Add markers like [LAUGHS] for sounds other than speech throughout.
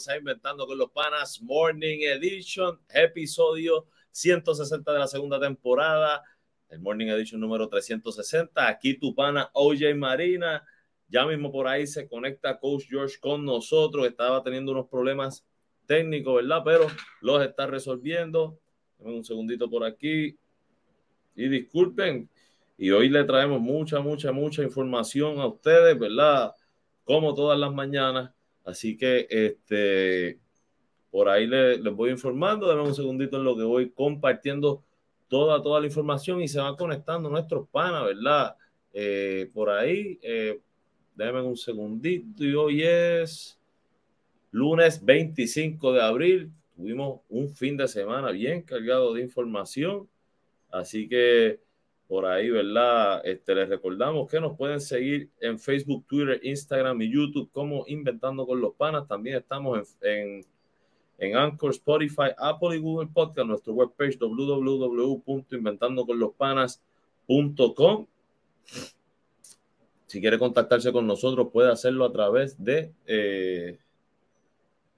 Bienvenidos Inventando con los Panas Morning Edition, episodio 160 de la segunda temporada, el Morning Edition número 360. Aquí tu pana OJ Marina, ya mismo por ahí se conecta Coach George con nosotros, estaba teniendo unos problemas técnicos, ¿verdad? Pero los está resolviendo. un segundito por aquí y disculpen. Y hoy le traemos mucha, mucha, mucha información a ustedes, ¿verdad? Como todas las mañanas Así que este, por ahí les, voy informando. Dame un segundito en lo que voy compartiendo toda, toda la información y se van conectando nuestros panas, ¿verdad? Eh, por ahí, eh, déjenme un segundito. Y hoy es lunes 25 de abril. Tuvimos un fin de semana bien cargado de información. Así que por ahí, ¿verdad? Este, les recordamos que nos pueden seguir en Facebook, Twitter, Instagram y YouTube como Inventando con los Panas. También estamos en, en, Anchor, Spotify, Apple y Google Podcast, nuestro webpage www.inventandoconlospanas.com. Si quiere contactarse con nosotros, puede hacerlo a través de eh,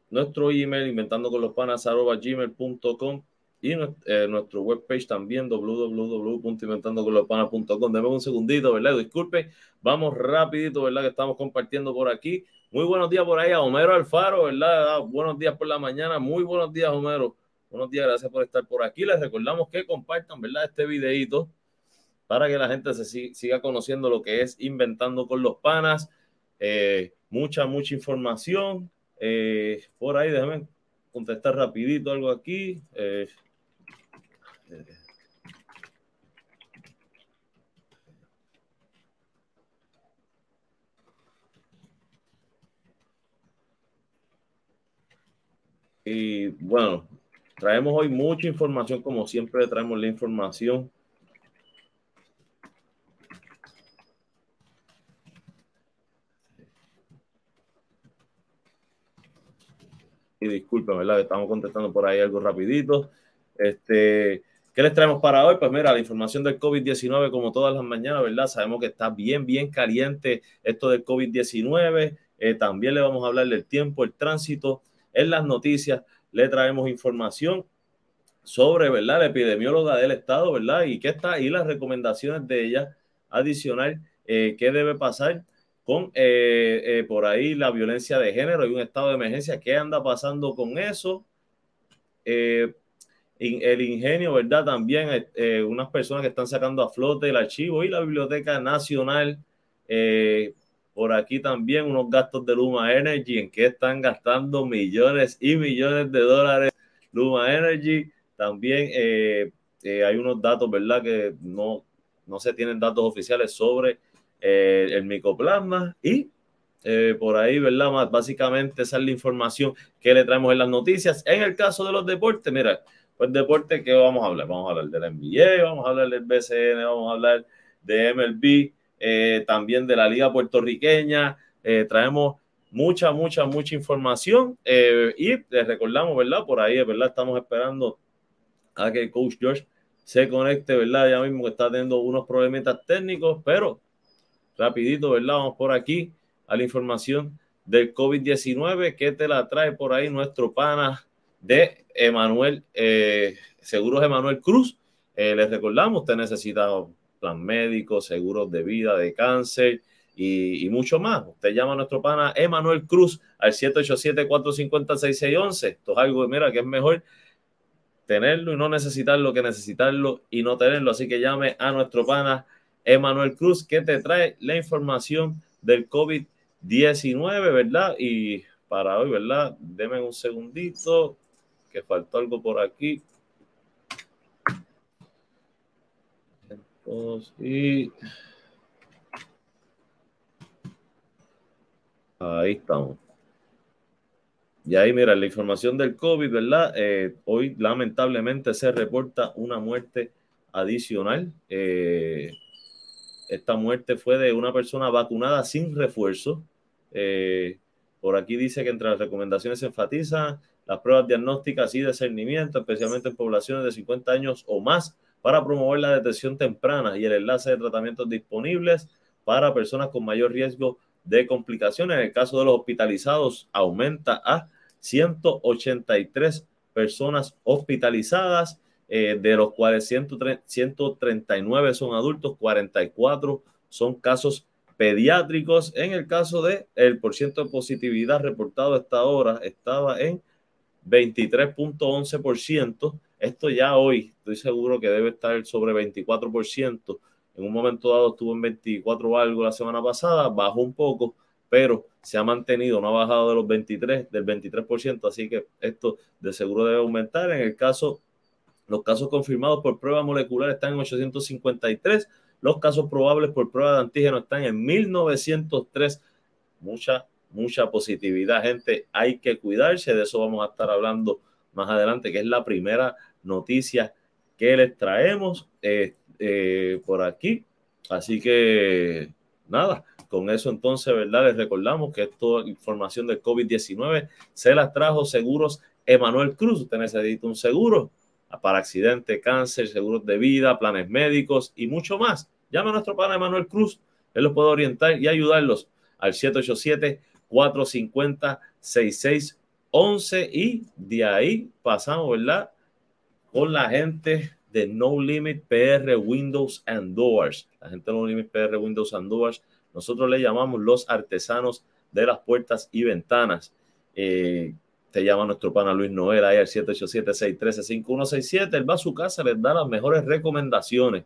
nuestro email, inventandoconlospanas.gmail.com y eh, nuestro webpage también www.inventandoconlospanas.com. Deme un segundito, ¿verdad? Disculpe, vamos rapidito, ¿verdad? Que estamos compartiendo por aquí. Muy buenos días por ahí a Homero Alfaro, ¿verdad? Ah, buenos días por la mañana, muy buenos días, Homero. Buenos días, gracias por estar por aquí. Les recordamos que compartan, ¿verdad? Este videito para que la gente se siga conociendo lo que es Inventando con los Panas. Eh, mucha, mucha información. Eh, por ahí, déjenme contestar rapidito algo aquí. Y bueno, traemos hoy mucha información, como siempre traemos la información. Y disculpen, ¿verdad? Estamos contestando por ahí algo rapidito. Este, ¿Qué les traemos para hoy? Pues mira, la información del COVID-19, como todas las mañanas, ¿verdad? Sabemos que está bien, bien caliente esto del COVID-19. Eh, también le vamos a hablar del tiempo, el tránsito. En las noticias le traemos información sobre, ¿verdad? La epidemióloga del Estado, ¿verdad? Y qué está ahí las recomendaciones de ella adicional, eh, qué debe pasar con eh, por ahí la violencia de género y un estado de emergencia, qué anda pasando con eso el ingenio, ¿verdad? También eh, eh, unas personas que están sacando a flote el archivo y la Biblioteca Nacional. Eh, por aquí también unos gastos de Luma Energy, en que están gastando millones y millones de dólares Luma Energy. También hay unos datos, ¿verdad? Que no, no se tienen datos oficiales sobre el micoplasma y por ahí, ¿verdad? Más, básicamente esa es la información que le traemos en las noticias. En el caso de los deportes, mira, pues deporte, ¿qué vamos a hablar? Vamos a hablar del NBA, vamos a hablar del BCN, vamos a hablar de MLB, eh, también de la Liga Puertorriqueña. Eh, traemos mucha, mucha, mucha información eh, y les recordamos, ¿verdad? Por ahí, ¿verdad? Estamos esperando a que coach George se conecte, ¿verdad? Ya mismo que está teniendo unos problemitas técnicos, pero rapidito, ¿verdad? Vamos por aquí a la información del COVID-19 que te la trae por ahí nuestro pana de Emanuel, eh, Seguros Emanuel Cruz. Eh, les recordamos, usted necesita plan médico, seguros de vida, de cáncer y, mucho más. Usted llama a nuestro pana Emanuel Cruz al 787-450-6611. Esto es algo, mira, que es mejor tenerlo y no necesitarlo que necesitarlo y no tenerlo. Así que llame a nuestro pana Emanuel Cruz que te trae la información del COVID-19, ¿verdad? Y para hoy, ¿verdad? Deme un segundito, que faltó algo por aquí. y ahí estamos. Y ahí, mira, la información del COVID, ¿verdad? Eh, hoy lamentablemente se reporta una muerte adicional. Eh, esta muerte fue de una persona vacunada sin refuerzo. Eh, por aquí dice que entre las recomendaciones se enfatiza las pruebas diagnósticas y discernimiento, especialmente en poblaciones de 50 años o más, para promover la detección temprana y el enlace de tratamientos disponibles para personas con mayor riesgo de complicaciones. En el caso de los hospitalizados, aumenta a 183 personas hospitalizadas, eh, de los cuales 139 son adultos, 44 son casos pediátricos. En el caso de el porcentaje de positividad reportado hasta ahora estaba en 23.11%. Esto ya hoy estoy seguro que debe estar sobre 24%. En un momento dado estuvo en 24 o algo la semana pasada, bajó un poco, pero se ha mantenido, no ha bajado de los 23, del 23%, así que esto de seguro debe aumentar. En el caso, los casos confirmados por prueba molecular están en 853, los casos probables por prueba de antígeno están en 1903. Mucha, mucha positividad, gente. Hay que cuidarse, de eso vamos a estar hablando más adelante, que es la primera noticia que les traemos eh, eh, por aquí. Así que nada, con eso entonces, ¿verdad? Les recordamos que toda información del COVID-19 se las trajo Seguros Emanuel Cruz. Usted necesita un seguro para accidente, cáncer, seguros de vida, planes médicos y mucho más. Llame a nuestro pana Emanuel Cruz. Él los puede orientar y ayudarlos al 787-450-6611 y de ahí pasamos, ¿verdad? Con la gente de No Limit PR Windows and Doors. La gente de No Limit PR Windows and Doors, nosotros le llamamos los artesanos de las puertas y ventanas. Eh, te llama nuestro pana Luis Noel ahí al 787-613-5167. Él va a su casa, les da las mejores recomendaciones.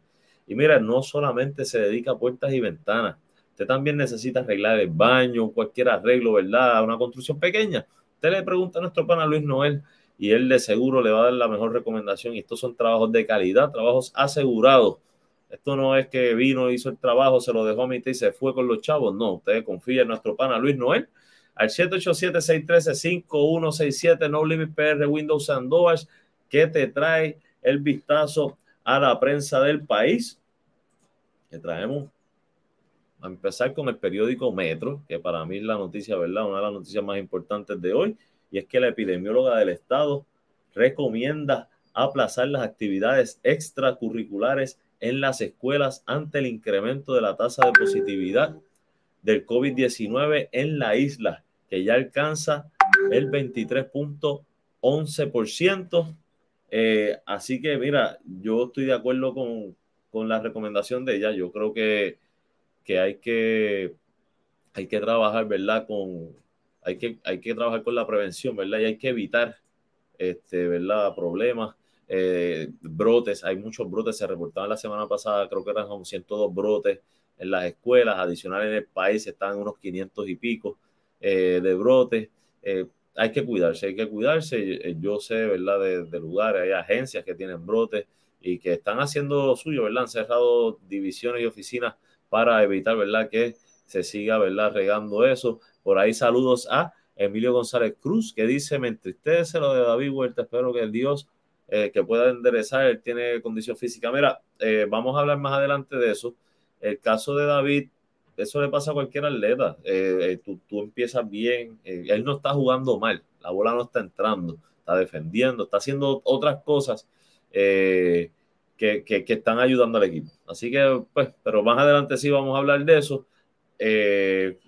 Y mira, no solamente se dedica a puertas y ventanas. Usted también necesita arreglar el baño, cualquier arreglo, ¿verdad? Una construcción pequeña. Usted le pregunta a nuestro pana Luis Noel y él de seguro le va a dar la mejor recomendación. Y estos son trabajos de calidad, trabajos asegurados. Esto no es que vino, hizo el trabajo, se lo dejó a mitad y se fue con los chavos. No, usted confía en nuestro pana Luis Noel al 787-613-5167 No Limit PR Windows and Doors que te trae el vistazo a la prensa del país. Que traemos a empezar con el periódico Metro, que para mí es la noticia, ¿verdad? Una de las noticias más importantes de hoy y es que la epidemióloga del estado recomienda aplazar las actividades extracurriculares en las escuelas ante el incremento de la tasa de positividad del COVID-19 en la isla, que ya alcanza el 23.11%. Eh, así que, mira, yo estoy de acuerdo con, con, la recomendación de ella. Yo creo que, que, hay que hay que trabajar, ¿verdad? Con, hay que, hay que trabajar con la prevención, ¿verdad? Y hay que evitar, este, ¿verdad? Problemas, eh, brotes. Hay muchos brotes, se reportaban la semana pasada, creo que eran como 102 brotes en las escuelas, adicionales en el país están unos 500 y pico eh, de brotes. Eh, hay que cuidarse, hay que cuidarse. Yo sé, ¿verdad? De, lugares, hay agencias que tienen brotes y que están haciendo suyo, ¿verdad? Han cerrado divisiones y oficinas para evitar, ¿verdad? Que se siga, ¿verdad? Regando eso. Por ahí saludos a Emilio González Cruz, que dice, me entristece lo de David Huerta, espero que el Dios eh, que pueda enderezar, él tiene condición física. Mira, eh, vamos a hablar más adelante de eso. El caso de David, eso le pasa a cualquier atleta. Eh, tú, tú, empiezas bien, él no está jugando mal, la bola no está entrando, está defendiendo, está haciendo otras cosas que, que, que, están ayudando al equipo. Así que, pues, pero más adelante sí vamos a hablar de eso. Eh,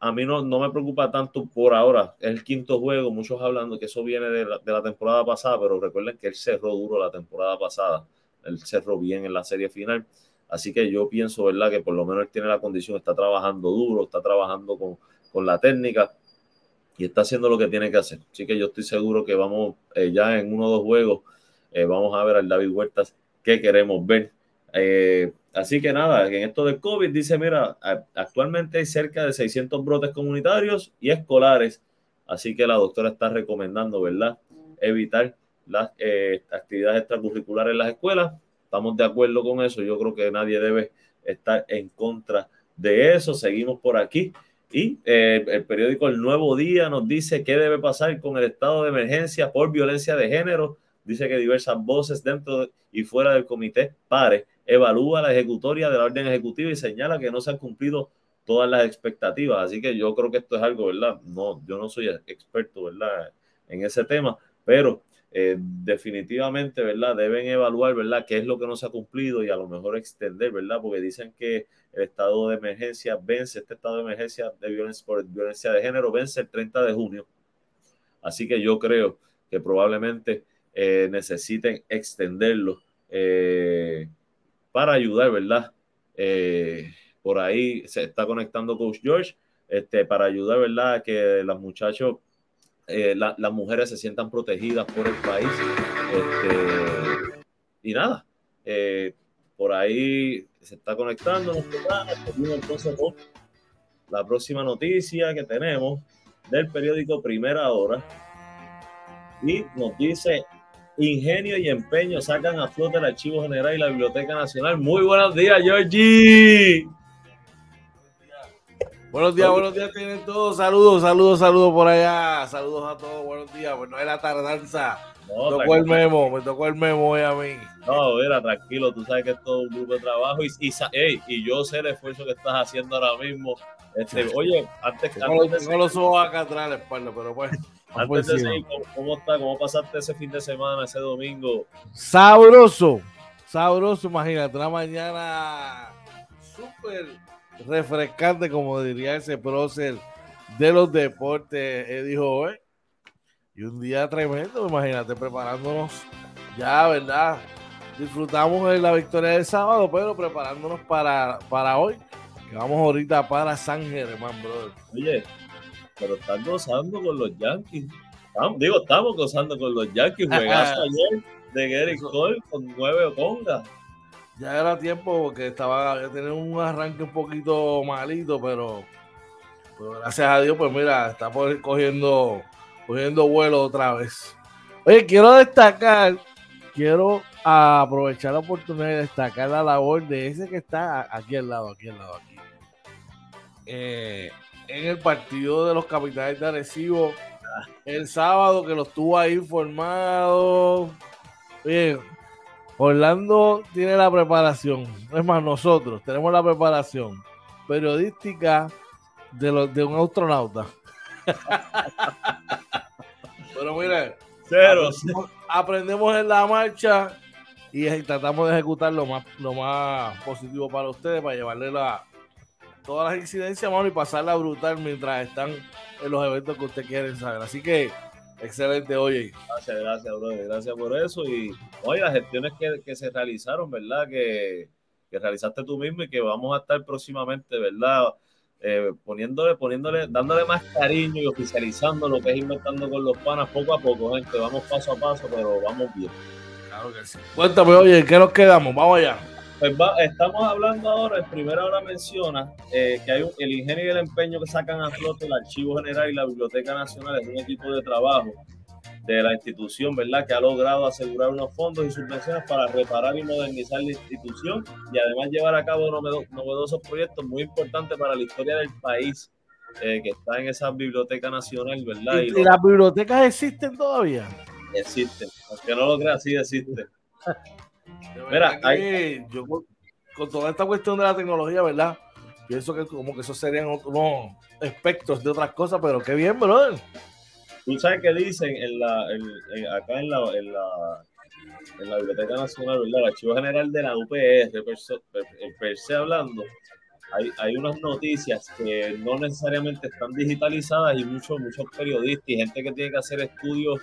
a mí no, no me preocupa tanto por ahora. Es el quinto juego, muchos hablando que eso viene de la, de la temporada pasada, pero recuerden que él cerró duro la temporada pasada. Él cerró bien en la serie final. Así que yo pienso, ¿verdad? Que por lo menos él tiene la condición, está trabajando duro, está trabajando con, con la técnica y está haciendo lo que tiene que hacer. Así que yo estoy seguro que vamos eh, ya en uno o dos juegos, eh, vamos a ver al David Huertas que queremos ver. Eh, así que nada, en esto del COVID dice, mira, actualmente hay cerca de 600 brotes comunitarios y escolares, así que la doctora está recomendando, ¿verdad? Evitar las actividades extracurriculares en las escuelas. Estamos de acuerdo con eso, yo creo que nadie debe estar en contra de eso. Seguimos por aquí. Y eh, el periódico El Nuevo Día nos dice qué debe pasar con el estado de emergencia por violencia de género. Dice que diversas voces dentro y fuera del comité PARE evalúa la ejecutoria de la orden ejecutiva y señala que no se han cumplido todas las expectativas. Así que yo creo que esto es algo, ¿verdad? No, yo no soy experto, ¿verdad? En ese tema, pero eh, definitivamente, ¿verdad? Deben evaluar, ¿verdad? ¿Qué es lo que no se ha cumplido y a lo mejor extender, ¿verdad? Porque dicen que el estado de emergencia vence, este estado de emergencia de violencia por violencia de género vence el 30 de junio. Así que yo creo que probablemente eh, necesiten extenderlo eh, para ayudar, ¿verdad? por ahí se está conectando Coach George, este, para ayudar, ¿verdad? Que los muchachos eh, las mujeres se sientan protegidas por el país. Este, y nada, eh, por ahí se está conectando la próxima noticia que tenemos del periódico Primera Hora. Y nos dice, ingenio y empeño sacan a flote el Archivo General y la Biblioteca Nacional. Muy buenos días, Georgie. Buenos días, buenos días tienen todos. Saludos, saludos, saludos por allá. Saludos a todos, buenos días. Pues no es la tardanza. me tocó el memo, me tocó el memo hoy a mí. No, mira, tranquilo, tú sabes que es todo un grupo de trabajo y, y, y yo sé el esfuerzo que estás haciendo ahora mismo. Este, oye, antes, que. no, no lo subo acá atrás la espalda, pero pues. Antes de seguir, ¿cómo, ¿cómo, está? ¿Cómo pasaste ese fin de semana, ese domingo? Sabroso, sabroso, imagínate, una mañana súper refrescante, como diría ese prócer de los deportes, Él dijo hoy. Y un día tremendo, imagínate, preparándonos ya, ¿verdad? Disfrutamos de la victoria del sábado, pero preparándonos para, para hoy, que vamos ahorita para San Germán, brother. Oye, pero están gozando con los Yankees. digo, estamos gozando con los Yankees. Juegazo ayer de Gary Cole con nueve Oconga ya era tiempo porque estaba tener un arranque un poquito malito, pero, gracias a Dios, pues mira, está cogiendo, cogiendo vuelo otra vez. Oye, quiero destacar, quiero aprovechar la oportunidad de destacar la labor de ese que está aquí al lado, aquí al lado, aquí. Eh, en el partido de los capitales de Arecibo, el sábado que los tuvo ahí formados. Oye, Orlando tiene la preparación, es más, nosotros tenemos la preparación periodística de, los, de un astronauta. [LAUGHS] Pero mire, aprendemos, en la marcha y tratamos de ejecutar lo más, lo más positivo para ustedes, para llevarle la, todas las incidencias, mano, y pasarla brutal mientras están en los eventos que ustedes quieren saber. Así que Excelente, oye. Gracias, gracias, brother. Gracias por eso. Y oye, las gestiones que, se realizaron, ¿verdad? Que, realizaste tú mismo y que vamos a estar próximamente, ¿verdad? Eh, poniéndole, poniéndole, dándole más cariño y oficializando lo que es inventando con los panas poco a poco, gente. Vamos paso a paso, pero vamos bien. Claro que sí. Cuéntame, oye, ¿qué nos quedamos? Vamos allá. Pues estamos hablando ahora, en primera hora menciona eh, que hay el ingenio y el empeño que sacan a flote el Archivo General y la Biblioteca Nacional es un equipo de trabajo de la institución, ¿verdad? Que ha logrado asegurar unos fondos y subvenciones para reparar y modernizar la institución y además llevar a cabo novedosos proyectos muy importantes para la historia del país eh, que está en esa biblioteca nacional, ¿verdad? ¿Y, las bibliotecas existen todavía? Existen, aunque no lo creas, sí existen. [LAUGHS] Mira, yo con toda esta cuestión de la tecnología, ¿verdad? Pienso que como que eso serían unos aspectos de otras cosas, pero qué bien, brother. Tú sabes que dicen en la, acá en la, en la, en la Biblioteca Nacional, ¿verdad? El Archivo General de la UPR, el per se hablando, hay, hay unas noticias que no necesariamente están digitalizadas y muchos, muchos periodistas y gente que tiene que hacer estudios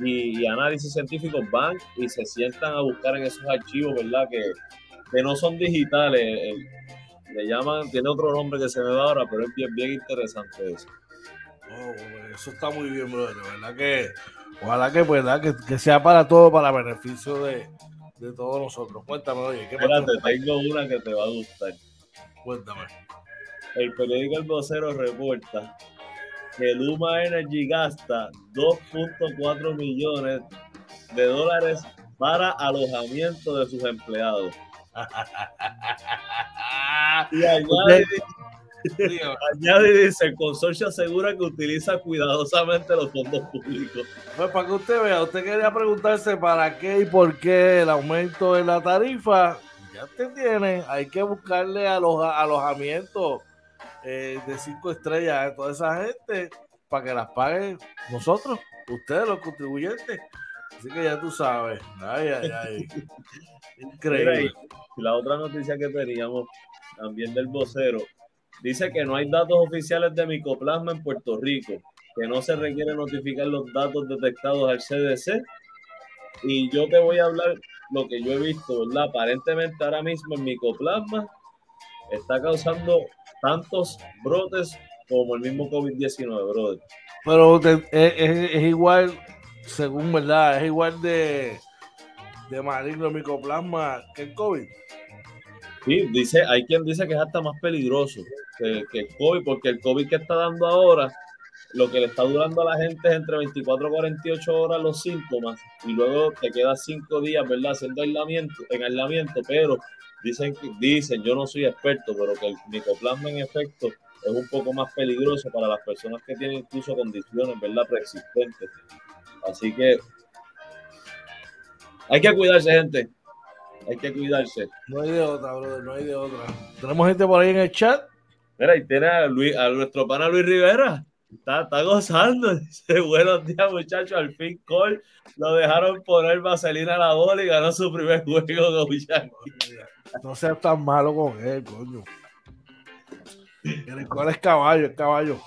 y, análisis científicos van y se sientan a buscar en esos archivos, ¿verdad? Que, que no son digitales. Le llaman, tiene otro nombre que se me da ahora, pero es bien, bien interesante eso. Oh, eso está muy bien, brother. ¿Verdad que Ojalá que, ¿verdad? Que, que sea para todo, para beneficio de, de todos nosotros. Cuéntame, oye. ¿qué Espérate, tengo una que te va a gustar. Cuéntame. El periódico El Vocero reporta que Luma Energy gasta 2.4 millones de dólares para alojamiento de sus empleados. [LAUGHS] y añade, Añade dice, el consorcio asegura que utiliza cuidadosamente los fondos públicos. Pues para que usted vea, usted quería preguntarse para qué y por qué el aumento de la tarifa, ya te tiene, hay que buscarle alojamiento eh, de cinco estrellas a toda esa gente para que las pague nosotros, ustedes los contribuyentes. Así que ya tú sabes. Ay, ay, ay. [LAUGHS] Increíble. la otra noticia que teníamos también del vocero Dice que no hay datos oficiales de micoplasma en Puerto Rico, que no se requiere notificar los datos detectados al CDC. Y yo te voy a hablar lo que yo he visto, ¿verdad? Aparentemente ahora mismo el micoplasma está causando tantos brotes como el mismo COVID-19, brother. Pero es, igual, según verdad, es igual de, de maligno micoplasma que el COVID. Sí, dice, hay quien dice que es hasta más peligroso que, el COVID, porque el COVID que está dando ahora, lo que le está durando a la gente es entre 24 y 48 horas los síntomas y luego te quedas cinco días, ¿verdad? Haciendo aislamiento, en aislamiento, pero dicen, dicen, yo no soy experto, pero que el micoplasma en efecto es un poco más peligroso para las personas que tienen incluso condiciones, ¿verdad? Preexistentes. Así que hay que cuidarse, gente. Hay que cuidarse. No hay de otra, brother, no hay de otra. Tenemos gente por ahí en el chat. Mira, y tiene a, Luis, a nuestro pana Luis Rivera. Está, está gozando. [LAUGHS] Dice, buenos días, muchachos. Al fin, Cole lo dejaron poner vaselina a la bola y ganó su primer [LAUGHS] juego de No seas tan malo con él, coño. El Cole es caballo, es caballo.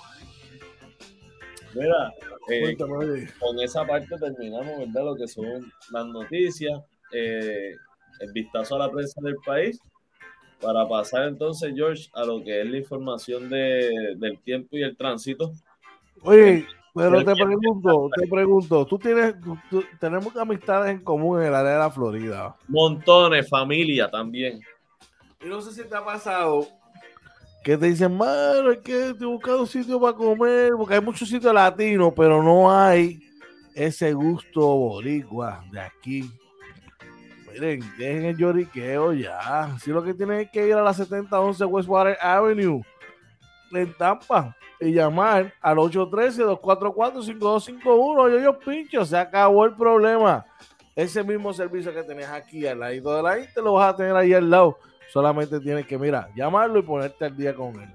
Mira, eh, con esa parte terminamos, ¿verdad? Lo que son las noticias. Eh, el vistazo a la prensa del país para pasar entonces, George, a lo que es la información de, del tiempo y el tránsito. Oye, pero te pregunto, te pregunto, tú tienes, tenemos amistades en común en el área de la Florida. Montones, familia también. Y no sé si te ha pasado que te dicen, mano, hay que buscar un sitio para comer, porque hay muchos sitios latinos, pero no hay ese gusto boricua de aquí miren, dejen el lloriqueo ya. Si lo que tienen es que ir a la 7011 Westwater Avenue en Tampa y llamar al 813-244-5251. Yo, yo pincho, se acabó el problema. Ese mismo servicio que tenías aquí al lado de la Inter lo vas a tener ahí al lado. Solamente tienes que, mira, llamarlo y ponerte al día con él.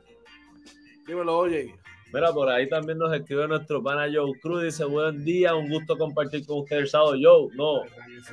Dímelo, oye. Mira, por ahí también nos escribe nuestro pana Joe Cruz. Dice: Buen día, un gusto compartir con ustedes el sábado. Joe, no,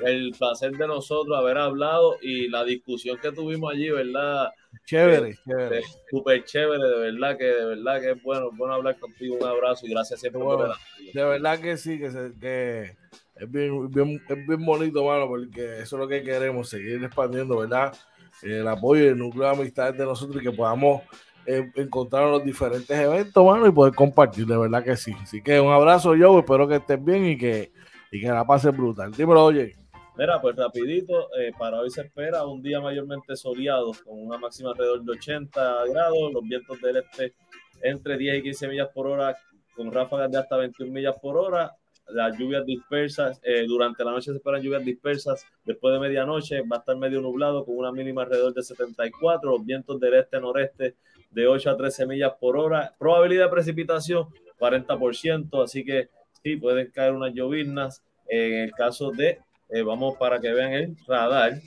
el placer de nosotros haber hablado y la discusión que tuvimos allí, ¿verdad? Chévere, chévere. Súper chévere, de verdad que de verdad que es bueno, bueno hablar contigo. Un abrazo y gracias siempre por el De verdad que sí, que, que es, bien, bien, es bien bonito, mano, porque eso es lo que queremos, seguir expandiendo, ¿verdad? El apoyo y el núcleo de amistad de nosotros y que podamos eh, encontrar los diferentes eventos, mano, y poder compartir, de verdad que sí. Así que un abrazo, yo, espero que estés bien y que, y que la pases brutal. Dímelo, oye. Mira, pues rapidito, eh, para hoy se espera un día mayormente soleado, con una máxima alrededor de 80 grados, los vientos del este entre 10 y 15 millas por hora, con ráfagas de hasta 21 millas por hora, las lluvias dispersas, eh, durante la noche se esperan lluvias dispersas, después de medianoche va a estar medio nublado con una mínima alrededor de 74, los vientos del este-noreste de 8 a 13 millas por hora. Probabilidad de precipitación 40%, así que sí, pueden caer unas lloviznas. En el caso de, eh, vamos para que vean el radar,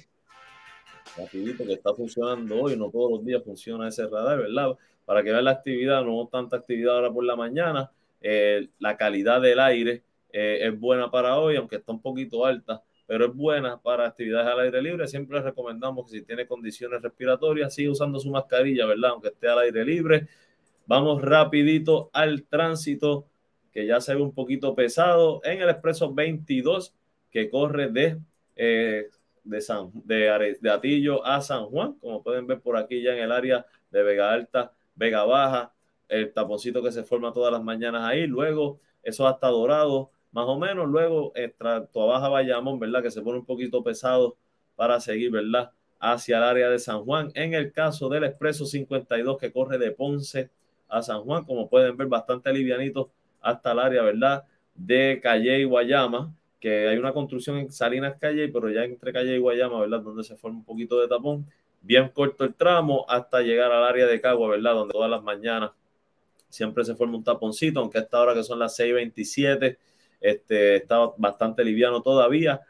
rapidito que está funcionando hoy, no todos los días funciona ese radar, ¿verdad? Para que vean la actividad, no tanta actividad ahora por la mañana, eh, la calidad del aire eh, es buena para hoy, aunque está un poquito alta pero es buena para actividades al aire libre. Siempre les recomendamos que si tiene condiciones respiratorias, siga usando su mascarilla, ¿verdad? Aunque esté al aire libre. Vamos rapidito al tránsito, que ya se ve un poquito pesado en el expreso 22, que corre de, eh, de, San, de, de Atillo a San Juan, como pueden ver por aquí ya en el área de Vega Alta, Vega Baja, el taponcito que se forma todas las mañanas ahí, luego eso hasta Dorado, más o menos, luego extra, Baja Bayamón, ¿verdad? Que se pone un poquito pesado para seguir, ¿verdad? Hacia el área de San Juan. En el caso del Expreso 52 que corre de Ponce a San Juan, como pueden ver, bastante livianito hasta el área, ¿verdad? De Calle y Guayama, que hay una construcción en Salinas Calle, pero ya entre Calle y Guayama, ¿verdad? Donde se forma un poquito de tapón. Bien corto el tramo hasta llegar al área de Cagua, ¿verdad? Donde todas las mañanas siempre se forma un taponcito, aunque a esta hora que son las 6:27, este, está bastante liviano todavía.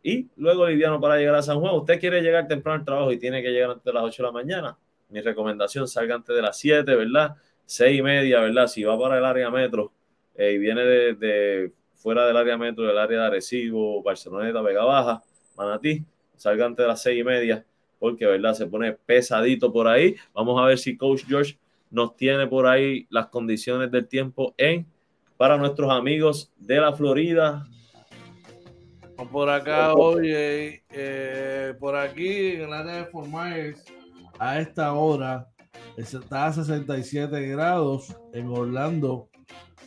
Y luego liviano para llegar a San Juan. Usted quiere llegar temprano al trabajo y tiene que llegar antes de las 8 de la mañana. Mi recomendación, salga antes de las 7, ¿verdad? 6 y media, ¿verdad? Si va para el área metro eh, y viene de, fuera del área metro, del área de Arecibo, Barceloneta, Vega Baja, Manatí, salga antes de las 6 y media, porque, ¿verdad? Se pone pesadito por ahí. Vamos a ver si Coach George nos tiene por ahí las condiciones del tiempo en para nuestros amigos de la Florida. Por acá, oye, eh, por aquí en el área de Fort a esta hora está a 67 grados, en Orlando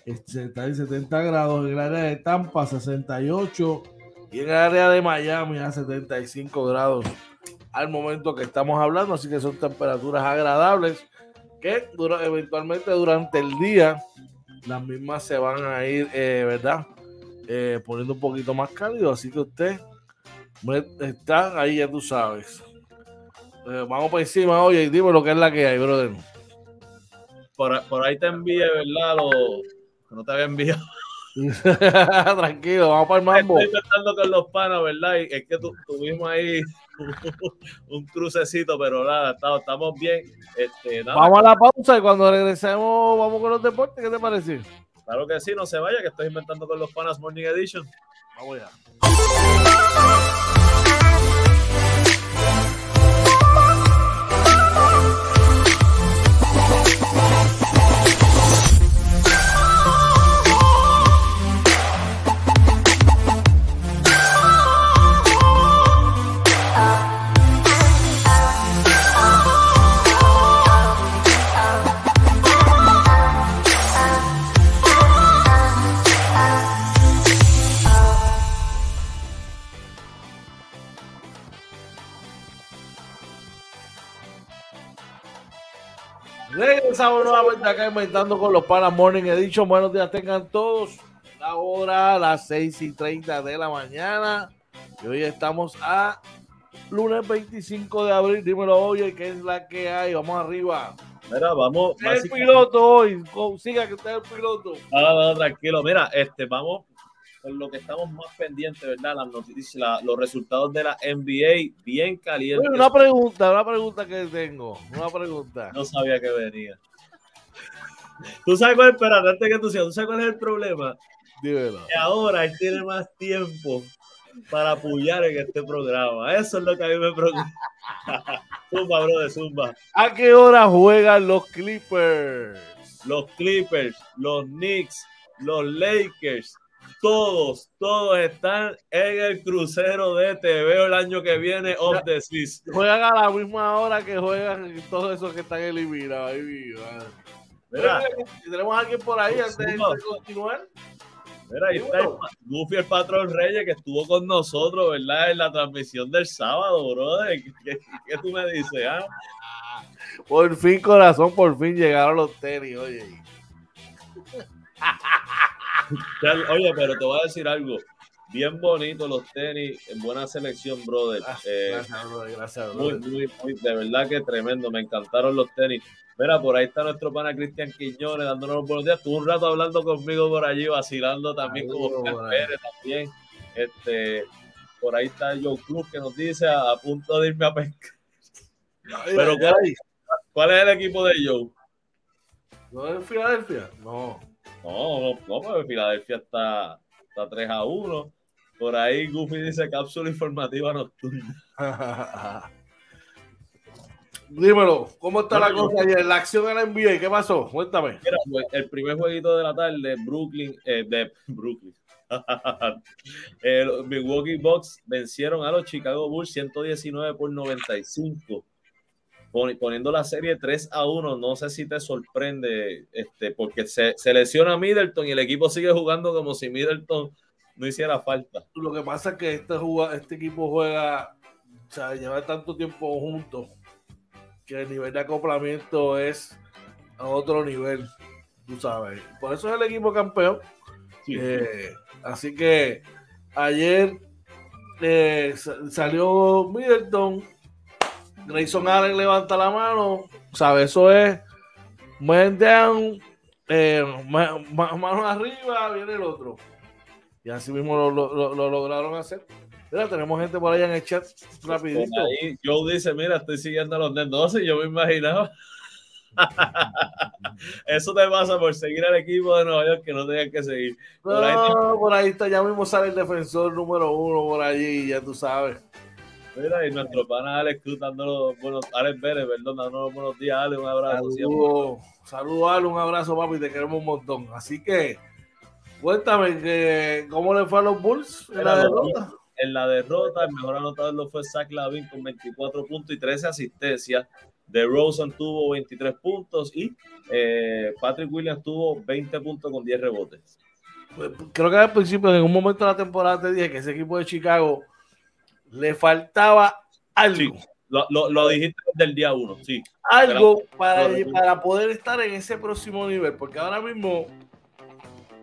está en 70 grados, en el área de Tampa 68 y en el área de Miami a 75 grados al momento que estamos hablando, así que son temperaturas agradables que eventualmente durante el día las mismas se van a ir, eh, ¿verdad? Eh, poniendo un poquito más cálido, así que usted está ahí, ya tú sabes. Eh, vamos por encima, oye, y dime lo que es la que hay, brother. Por, ahí te envíe, ¿verdad? No te había enviado. [LAUGHS] Tranquilo, vamos para el mambo. Estoy intentando con los panos, ¿verdad? Y es que tuvimos ahí [LAUGHS] un crucecito, pero nada, estamos, bien. Este, Vamos a la pausa y cuando regresemos vamos con los deportes. ¿Qué te parece? Claro que sí, no se vaya, que estoy inventando con los panas Morning Edition. Vamos ya. Regresamos nuevamente acá inventando con los Panas Morning Edition. Buenos días, tengan todos. La hora, las 6 y 30 de la mañana. Y hoy estamos a lunes 25 de abril. Dímelo, oye, ¿qué es la que hay? Vamos arriba. Mira, vamos. El piloto hoy. Siga que usted es el piloto. Ah, tranquilo. Mira, este, vamos con lo que estamos más pendientes, ¿verdad? Las noticias, los resultados de la NBA bien calientes. una pregunta, una pregunta que tengo. Una pregunta. No sabía que venía. ¿Tú sabes cuál es, espérate, antes que tú seas, ¿tú sabes cuál es el problema? Dímelo. Que ahora él tiene más tiempo para apoyar en este programa. Eso es lo que a mí me preocupa. [LAUGHS] zumba, bro, de zumba. ¿A qué hora juegan los Clippers? Los Clippers, los Knicks, los Lakers, todos, todos están en el crucero de TV el año que viene of the Seas. Juegan a la misma hora que juegan todos esos que están eliminados. Mira, tenemos a alguien por ahí antes de continuar. Mira, ahí está el, Goofy, el patrón Reyes, que estuvo con nosotros, ¿verdad? En la transmisión del sábado, brother. ¿Qué, qué tú me dices? Ah? Por fin, corazón, por fin llegaron los tenis, oye. Oye, pero te voy a decir algo. Bien bonito los tenis, en buena selección, brother. Ah, eh, gracias, brother. Gracias, brother. Muy, muy, muy, de verdad que tremendo. Me encantaron los tenis. Mira, por ahí está nuestro pana Cristian Quiñones dándonos los buenos días. Estuvo un rato hablando conmigo por allí, vacilando también como Pérez también. Este, por ahí está Joe Cruz que nos dice a, punto de irme a pescar. Pero ¿cuál, ¿cuál, es el equipo de Joe? ¿No es Filadelfia? No. No, no, no, porque Filadelfia está, está 3 a 1. Por ahí Goofy dice cápsula informativa nocturna. [LAUGHS] Dímelo, ¿cómo está la cosa ayer? La acción en la NBA, ¿qué pasó? Cuéntame. Pues, el primer jueguito de la tarde, Brooklyn, eh, de Brooklyn. [LAUGHS] el Milwaukee Bucks vencieron a los Chicago Bulls 119 por 95 poniendo la serie 3 a 1, no sé si te sorprende, este, porque se, se, lesiona Middleton y el equipo sigue jugando como si Middleton no hiciera falta. Lo que pasa es que este, este equipo juega, o sea, lleva tanto tiempo juntos que el nivel de acoplamiento es a otro nivel, tú sabes. Por eso es el equipo campeón. Eh, así que ayer eh, salió Middleton Grayson Allen levanta la mano, ¿sabes? Eso es man down, eh, mano arriba, viene el otro. Y así mismo lo, lo, lo, lograron hacer. Mira, tenemos gente por allá en el chat rapidito. Ahí Joe dice, mira, estoy siguiendo a los. No sé, yo me imaginaba. [LAUGHS] Eso te pasa por seguir al equipo de Nueva York que no tenían que seguir. Por, no, ahí, por ahí está, ya mismo sale el defensor número uno por allí, ya tú sabes. Mira, y nuestro pana Alex Cruz dándonos buenos, Alex Vélez, perdón, dándonos buenos días, Alex, un abrazo. Saludos, saludo, Alex, un abrazo, papi, te queremos un montón. Así que, cuéntame, que, ¿cómo le fue a los Bulls en la derrota? En la derrota, el mejor anotador fue Zach Lavin con 24 puntos y 13 asistencias. De Rosen tuvo 23 puntos y eh, Patrick Williams tuvo 20 puntos con 10 rebotes. Pues, creo que al principio, en un momento de la temporada, te dije que ese equipo de Chicago le faltaba algo. lo, dijiste desde el día uno, sí. Algo para, para poder estar en ese próximo nivel, porque ahora mismo,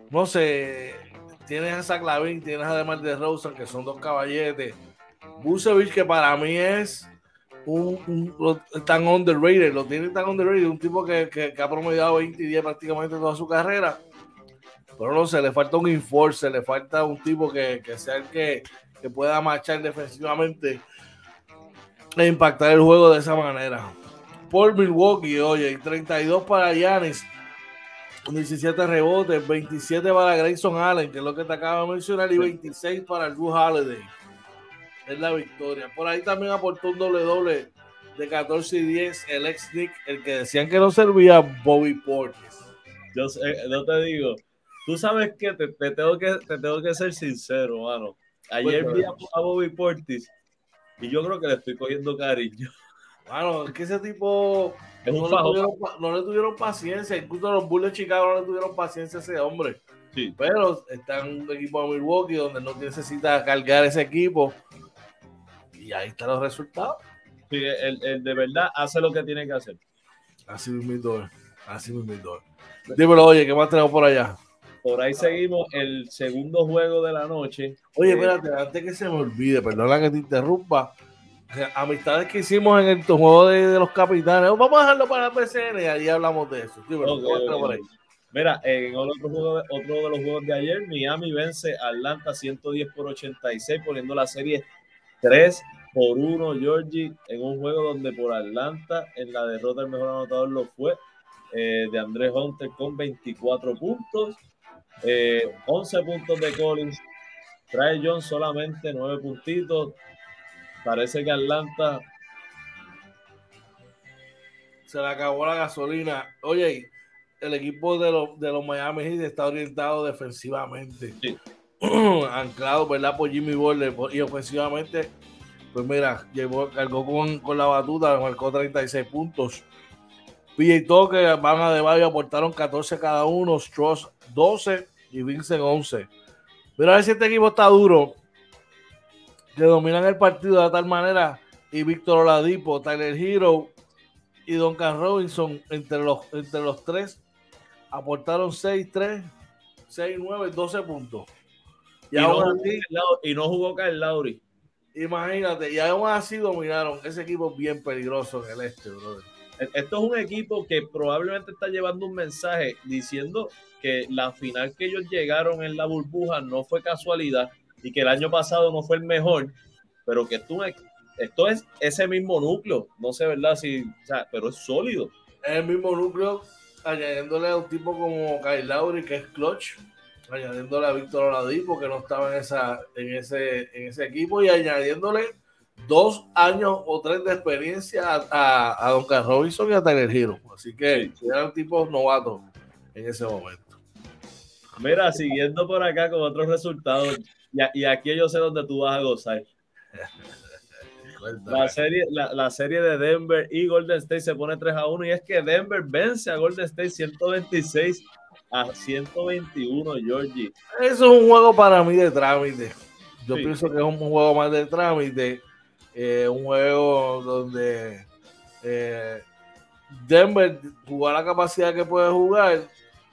no sé, tienes a Zach Lavin, tienes además de Rosen, que son dos caballetes. Busevich, que para mí es un, tan underrated, lo tiene tan underrated, un tipo que, que, ha promediado 20 y 10 prácticamente toda su carrera. Pero no sé, le falta un enforcer, le falta un tipo que, que sea el que que pueda marchar defensivamente e impactar el juego de esa manera. Por Milwaukee, oye, 32 para Yanis, 17 rebotes, 27 para Grayson Allen, que es lo que te acabo de mencionar, y 26 para Drew Holiday. Es la victoria. Por ahí también aportó un doble doble de 14 y 10 el ex Nick, el que decían que no servía Bobby Portis. Yo te digo, tú sabes que te, tengo que te tengo que ser sincero, mano. Ayer vi a, Bobby Portis y yo creo que le estoy cogiendo cariño. Bueno, es que ese tipo no, le tuvieron, no, le tuvieron, paciencia, incluso los Bulls de Chicago no le tuvieron paciencia a ese hombre. Sí. Pero está en un equipo de Milwaukee donde no necesita cargar ese equipo. Y ahí están los resultados. Sí, el, de verdad hace lo que tiene que hacer. Así mismo, así mismo. Dímelo, oye, ¿qué más tenemos por allá? Por ahí seguimos el segundo juego de la noche. Oye, espérate, antes que se me olvide, perdona que te interrumpa. Amistades que hicimos en el juego de, los capitanes. Vamos a dejarlo para la PCN y ahí hablamos de eso. Mira, en otro, juego, otro de los juegos de ayer, Miami vence a Atlanta 110 por 86, poniendo la serie 3 por 1, Georgie, en un juego donde por Atlanta, en la derrota el mejor anotador lo fue eh, de Andrés Hunter con 24 puntos. 11 eh, puntos de Collins. Trae John solamente 9 puntitos. Parece que Atlanta se le acabó la gasolina. Oye, el equipo de los, de los Miami Heat está orientado defensivamente. [CLEARS THROAT] Anclado, ¿verdad? Por Jimmy Butler. Y ofensivamente, pues mira, llevó, cargó con, con la batuta, marcó 36 puntos. PJ Toque, Van a de Bayo aportaron 14 cada uno. Stross 12 y Vincent 11. Pero a ver si este equipo está duro, que dominan el partido de tal manera, y Víctor Oladipo, Tyler Hero y Duncan Robinson, entre los, entre los tres, aportaron 6, 3, 6, 9, 12 puntos. Y, no, así, y no jugó Kyle Lowry. Imagínate, y aún así dominaron ese equipo bien peligroso en el este, brother. Esto es un equipo que probablemente está llevando un mensaje diciendo que la final que ellos llegaron en la burbuja no fue casualidad y que el año pasado no fue el mejor, pero que esto, es ese mismo núcleo. No sé, ¿verdad? Si, pero es sólido. Es el mismo núcleo, añadiéndole a un tipo como Kyle Lowry, que es clutch. añadiéndole a Víctor Oladipo, que no estaba en, esa, en, ese, en ese equipo, y añadiéndole dos años o tres de experiencia a, a, Don Carlos Robinson y a Tyler Hero. Así que eran tipos novatos en ese momento. Mira, siguiendo por acá con otros resultados, y, aquí yo sé dónde tú vas a gozar. [LAUGHS] La serie, la, serie de Denver y Golden State se pone 3 a 1 y es que Denver vence a Golden State 126 a 121, Georgie. Eso es un juego para mí de trámite. Yo pienso que es un juego más de trámite. Eh, un juego donde eh, Denver jugar la capacidad que puede jugar.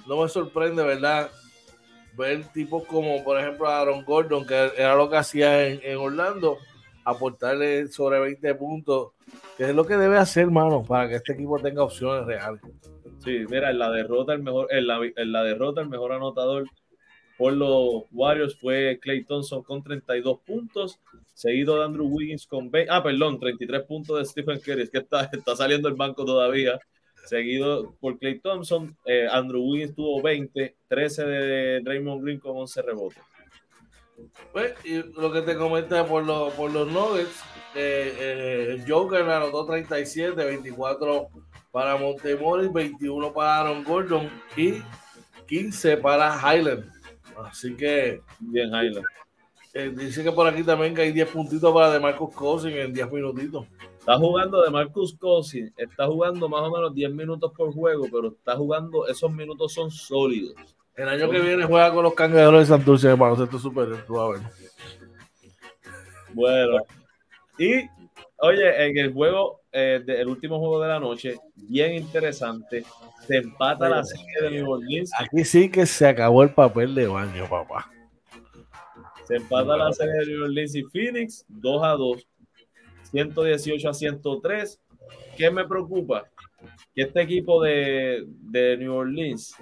No me sorprende, ¿verdad? ver tipos como, por ejemplo, Aaron Gordon, que era lo que hacía en, Orlando, aportarle sobre 20 puntos, que es lo que debe hacer, hermano, para que este equipo tenga opciones reales. Sí, mira, en la derrota, el mejor, en la, en la derrota, el mejor anotador por los Warriors fue Clay Thompson con 32 puntos, seguido de Andrew Wiggins con 20, ah, perdón, 33 puntos de Stephen Curry, que está, [LAUGHS] está saliendo el banco todavía seguido por Clay Thompson. Eh, Andrew Wiggins tuvo 20, 13 de Raymond Green con 11 rebotes. Pues, y lo que te comenté por, por los Nuggets, eh, eh, Joker anotó 37, 24 para Montemoris, 21 para Aaron Gordon y 15 para Highland. Así que. Bien, Highland. Eh, dice que por aquí también que hay 10 puntitos para de Marcus Cousins en 10 minutitos. Está jugando de Marcus Cousins, está jugando más o menos 10 minutos por juego, pero está jugando, esos minutos son sólidos. El año que viene juega con los cangueros de Santurce, hermano, esto es súper, tú a ver. Bueno, y oye, en el juego, eh, el último juego de la noche, bien interesante, se empata la serie de New Orleans. Aquí sí que se acabó el papel de baño, papá. Se empata la serie de New Orleans y Phoenix 2 a 2. 118 a 103. ¿Qué me preocupa? Que este equipo de, de New Orleans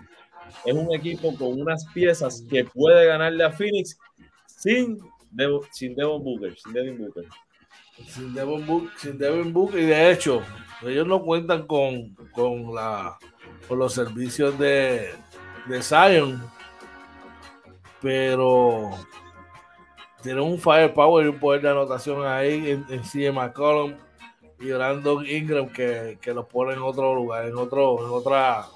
es un equipo con unas piezas que puede ganarle a Phoenix sin, sin Devon Booker. Sin Devin Booker. Sin Devin Booker. Y de hecho, ellos no cuentan con, con, la, con los servicios de, de Zion. Pero tiene un firepower y un poder de anotación ahí en, en CM McCollum y Brandon Ingram que, que los pone en otro lugar, en otro, en otra,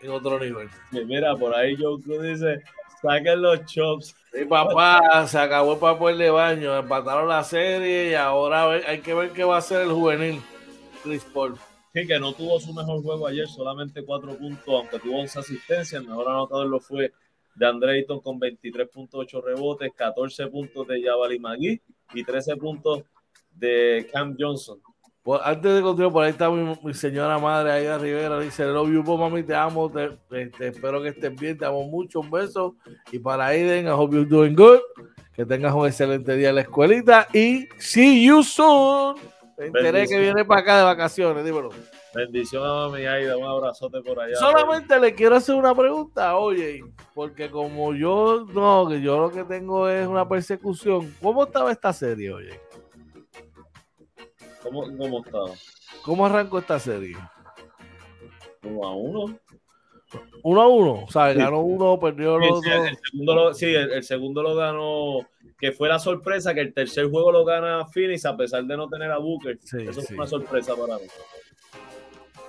en otro nivel. mira, por ahí Cruz dice, saquen los chops. Y papá, se acabó el papel de baño, empataron la serie y ahora hay que ver qué va a hacer el juvenil Chris Paul. Sí, que no tuvo su mejor juego ayer, solamente cuatro puntos, aunque tuvo 11 asistencias, el mejor anotador lo fue de Andreyton con 23.8 rebotes, 14 puntos de Yavali Magui y 13 puntos de Cam Johnson. Pues antes de continuar, por ahí está mi, señora madre, Aida Rivera, dice, love you, mami, te amo, te, espero que estés bien, te amo mucho, un beso. Y para Aiden, I hope you're doing good, que tengas un excelente día en la escuelita y see you soon. Me enteré que viene para acá de vacaciones, dímelo. Bendición a mi Aida, un abrazote por allá. Solamente le quiero hacer una pregunta, oye, porque como yo, no, que yo lo que tengo es una persecución. ¿Cómo estaba esta serie, oye? ¿Cómo, cómo estaba? ¿Cómo arrancó esta serie? Uno a uno. Uno a uno, o sea, ganó uno, perdió el otro. El, segundo lo, sí, el, segundo lo ganó, que fue la sorpresa que el tercer juego lo gana Phoenix a pesar de no tener a Booker. Eso fue una sorpresa para mí.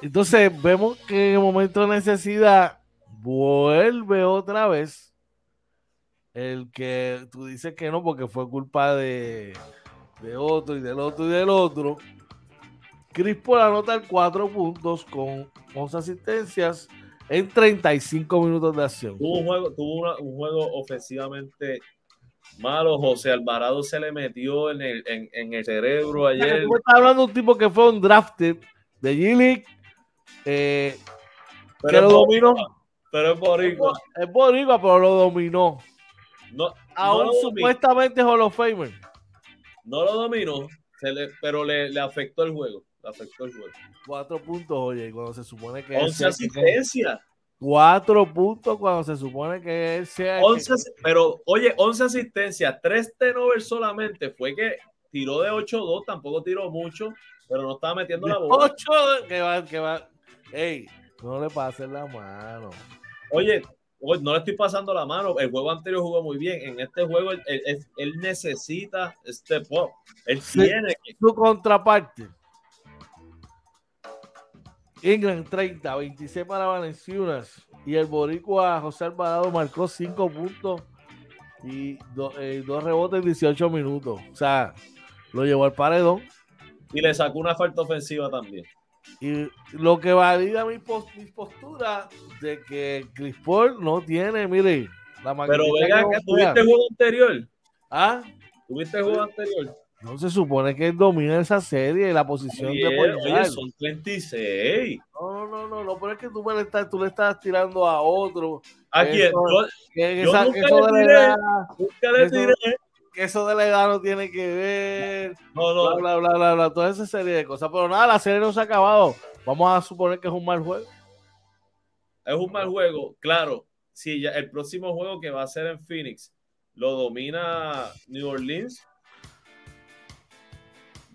Entonces vemos que en el momento de necesidad vuelve otra vez el que tú dices que no porque fue culpa de, de otro y del otro y del otro. Chris Paul anota cuatro puntos con 11 asistencias en 35 minutos de acción. Tuvo un juego, tuvo un juego ofensivamente malo. José Alvarado se le metió en el, en, el cerebro ayer. Estamos hablando de un tipo que fue un drafted de G-League eh, pero lo dominó. Pero es boricua. Es boricua, pero lo dominó. No, Aún supuestamente Hall of Famer. No lo dominó, pero le, afectó el juego. Le afectó el juego. Cuatro puntos, oye, cuando se supone que. 11 asistencias. Cuatro puntos cuando se supone que él sea. Pero, oye, 11 asistencias, tres tenovers solamente. Fue que tiró de 8-2, tampoco tiró mucho, pero no estaba metiendo la bola. 8 que va, que va, Ey, no le pases la mano. Oye, no le estoy pasando la mano. El juego anterior jugó muy bien. En este juego él, él, necesita este pop. Él tiene Su contraparte. England 30, 26 para Valenciunas. Y el Boricua José Alvarado marcó 5 puntos y eh, dos rebotes en 18 minutos. O sea, lo llevó al paredón. Y le sacó una falta ofensiva también. Y lo que valida mi, postura de que Chris Paul no tiene, mire, la Pero venga, que tuviste juego anterior. ¿Ah? ¿Tuviste juego anterior? No se supone que él domina esa serie y la posición de Oye, son 36. No, no, no, no, pero es que tú, le estás, tú le estás tirando a otro. ¿A quién? Yo, esa, nunca le tiré, nunca le tiré que eso de la edad no tiene que ver. No, no. Bla, bla, bla, bla, toda esa serie de cosas. Pero nada, la serie no se ha acabado. Vamos a suponer que es un mal juego. Es un mal juego, claro. Si ya el próximo juego que va a ser en Phoenix lo domina New Orleans,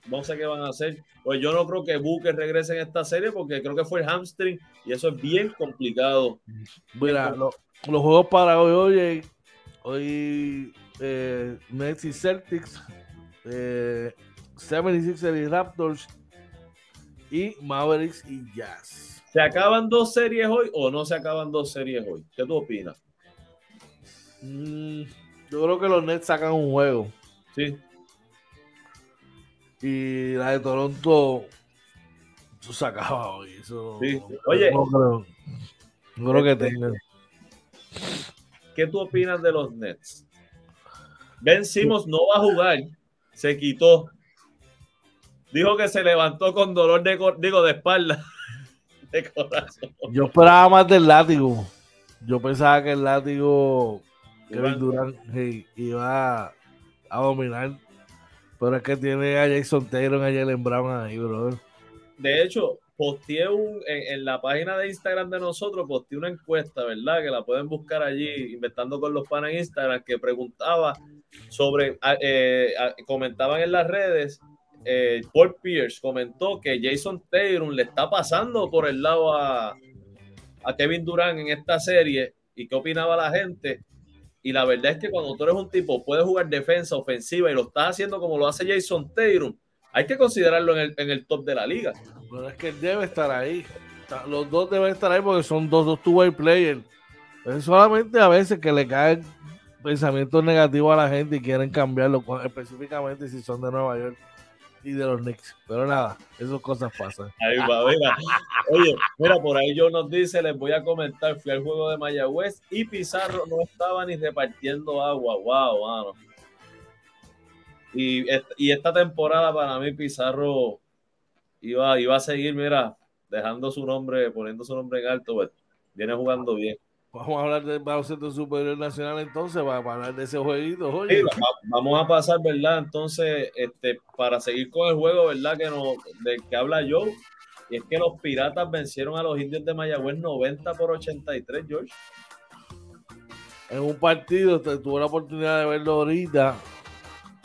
no sé qué van a hacer. Pues yo no creo que Booker regrese en esta serie porque creo que fue el hamstring y eso es bien complicado. Mira, los juegos para hoy, hoy, hoy eh, Nets y Celtics, eh, 76ers y Raptors y Mavericks y Jazz. ¿Se acaban dos series hoy o no se acaban dos series hoy? ¿Qué tú opinas? Mm, yo creo que los Nets sacan un juego. Sí. Y la de Toronto eso se acaba hoy. Eso, sí. Oye, no creo, no creo que tengan. ¿Qué tú opinas de los Nets? Ben Simmons no va a jugar. Se quitó. Dijo que se levantó con dolor de, digo, de espalda. [LAUGHS] De corazón. Yo esperaba más del látigo. Yo pensaba que el látigo Kevin Durant iba a dominar. Pero es que tiene a Jason Taylor y a Jalen Brown ahí, brother. De hecho, posteé un, en, la página de Instagram de nosotros, posteé una encuesta, ¿verdad? Que la pueden buscar allí, inventando con los panes en Instagram, que preguntaba sobre, eh, comentaban en las redes, eh, Paul Pierce comentó que Jason Taylor le está pasando por el lado a, a Kevin Durant en esta serie y qué opinaba la gente. Y la verdad es que cuando tú eres un tipo, puedes jugar defensa, ofensiva y lo estás haciendo como lo hace Jason Taylor, hay que considerarlo en el, en el top de la liga. Pero es que él debe estar ahí. Los dos deben estar ahí porque son dos, dos two-way players. Es solamente a veces que le caen pensamientos negativos a la gente y quieren cambiarlo, específicamente si son de Nueva York y de los Knicks. Pero nada, esas cosas pasan. Ahí va, mira. Oye, mira, por ahí yo nos dice, les voy a comentar, fui al juego de Mayagüez y Pizarro no estaba ni repartiendo agua. Wow, mano. Y, y esta temporada para mí Pizarro iba, iba a seguir, mira, dejando su nombre, poniendo su nombre en alto, pues, viene jugando bien. Vamos a hablar del baloncesto superior nacional entonces, para, hablar de ese jueguito. vamos a pasar, ¿verdad? Entonces, este, para seguir con el juego, ¿verdad? Que no, del que habla yo, y es que los piratas vencieron a los indios de Mayagüez 90 por 83, George. En un partido, tuve la oportunidad de verlo ahorita,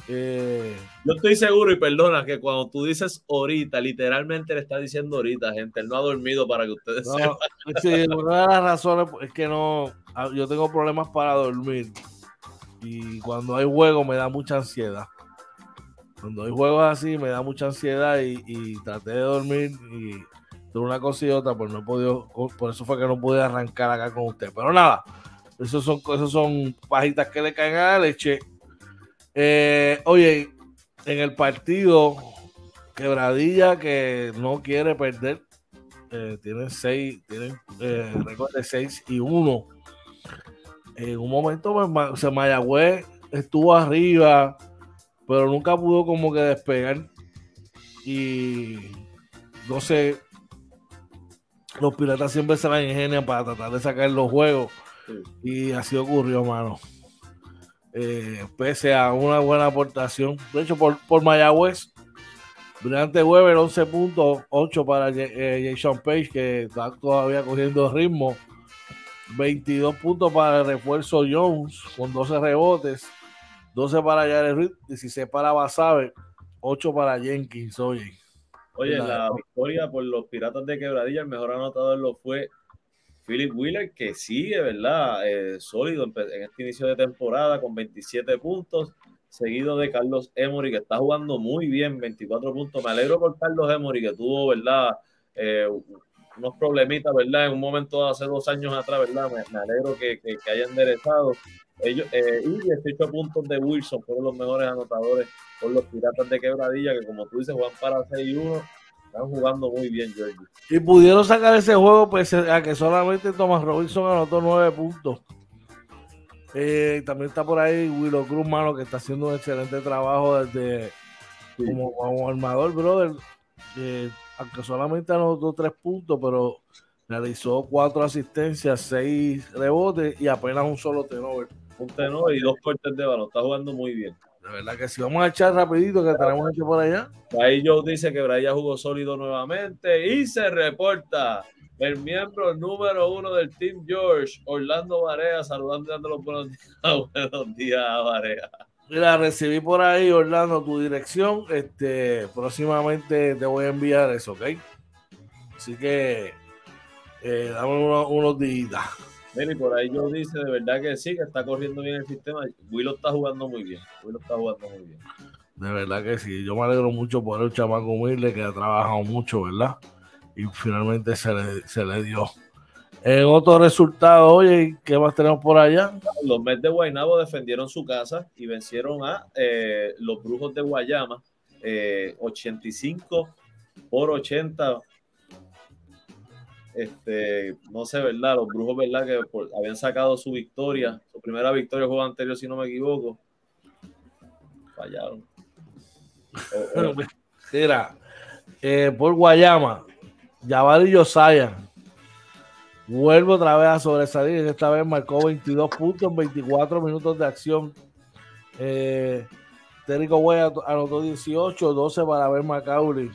eh, Yo estoy seguro y perdona que cuando tú dices ahorita, literalmente le está diciendo ahorita, gente. Él no ha dormido para que ustedes sepan. Sí, una de las razones es que no, ah, yo tengo problemas para dormir. Y cuando hay juego me da mucha ansiedad. Cuando hay juegos así me da mucha ansiedad y, traté de dormir y de una cosa y otra, pues no he podido, por eso fue que no pude arrancar acá con usted. Pero nada, esos son, esos son pajitas que le caen a la leche eh, oye, en el partido, Quebradilla que no quiere perder, eh, tienen seis, tienen eh, récord de 6 y 1. En un momento, pues, se Mayagüez estuvo arriba, pero nunca pudo como que despegar. Y no sé, los piratas siempre se la ingenian para tratar de sacar los juegos. Y así ocurrió, mano eh, pese a una buena aportación. De hecho, por, por Mayagüez, durante Weber 11 puntos, 8 para eh, Jason Page, que está todavía cogiendo ritmo. 22 puntos para el refuerzo Jones, con 12 rebotes. 12 para Jared Reed, 16 para Basabe, 8 para Jenkins. Oye, Oye la victoria por los Piratas de Quebradilla, el mejor anotador lo fue Philip Wheeler, que sigue, ¿verdad? Eh, sólido en, este inicio de temporada con 27 puntos, seguido de Carlos Emory, que está jugando muy bien, 24 puntos. Me alegro por Carlos Emory, que tuvo, ¿verdad? Eh, unos problemitas, ¿verdad? En un momento hace dos años atrás, ¿verdad? Me, alegro que, que, que, haya enderezado. Ellos, eh, y 18 puntos de Wilson fueron los mejores anotadores por los Piratas de Quebradilla, que como tú dices, juegan para 6 y 1 están jugando muy bien, George. Y pudieron sacar ese juego, pues a que solamente Thomas Robinson anotó nueve puntos. Eh, también está por ahí Willow Cruz, mano, que está haciendo un excelente trabajo desde como, armador, brother. aunque solamente anotó tres puntos, pero realizó cuatro asistencias, seis rebotes y apenas un solo tenor. Un tenor y dos cortes de balón. Está jugando muy bien. De verdad que si vamos a echar rapidito que tenemos hecho por allá. Ahí Joe dice que Brian jugó sólido nuevamente y se reporta el miembro número uno del Team George, Orlando Varea, saludando y dando los buenos días. [LAUGHS] buenos días, Varea. Mira, recibí por ahí, Orlando, tu dirección. Este, próximamente te voy a enviar eso, ¿ok? Así que eh, dame unos, unos días. Mira, por ahí yo dice de verdad que sí, que está corriendo bien el sistema. Willow está jugando muy bien. Willow está jugando muy bien. De verdad que sí. Yo me alegro mucho por el chamaco humilde que ha trabajado mucho, ¿verdad? Y finalmente se le, se le dio. En otro resultado, oye, ¿qué más tenemos por allá? Los Mets de Guaynabo defendieron su casa y vencieron a eh, los Brujos de Guayama 85 eh, por 80 este, no sé, ¿verdad? Los brujos, ¿verdad? Que habían sacado su victoria, su primera victoria el juego anterior, si no me equivoco. Fallaron. [LAUGHS] Mira, eh, por Guayama, Yavari Yosaya vuelve otra vez a sobresalir. Esta vez marcó 22 puntos en 24 minutos de acción. Eh, Térico anotó 18, 12 para ver Macaulay.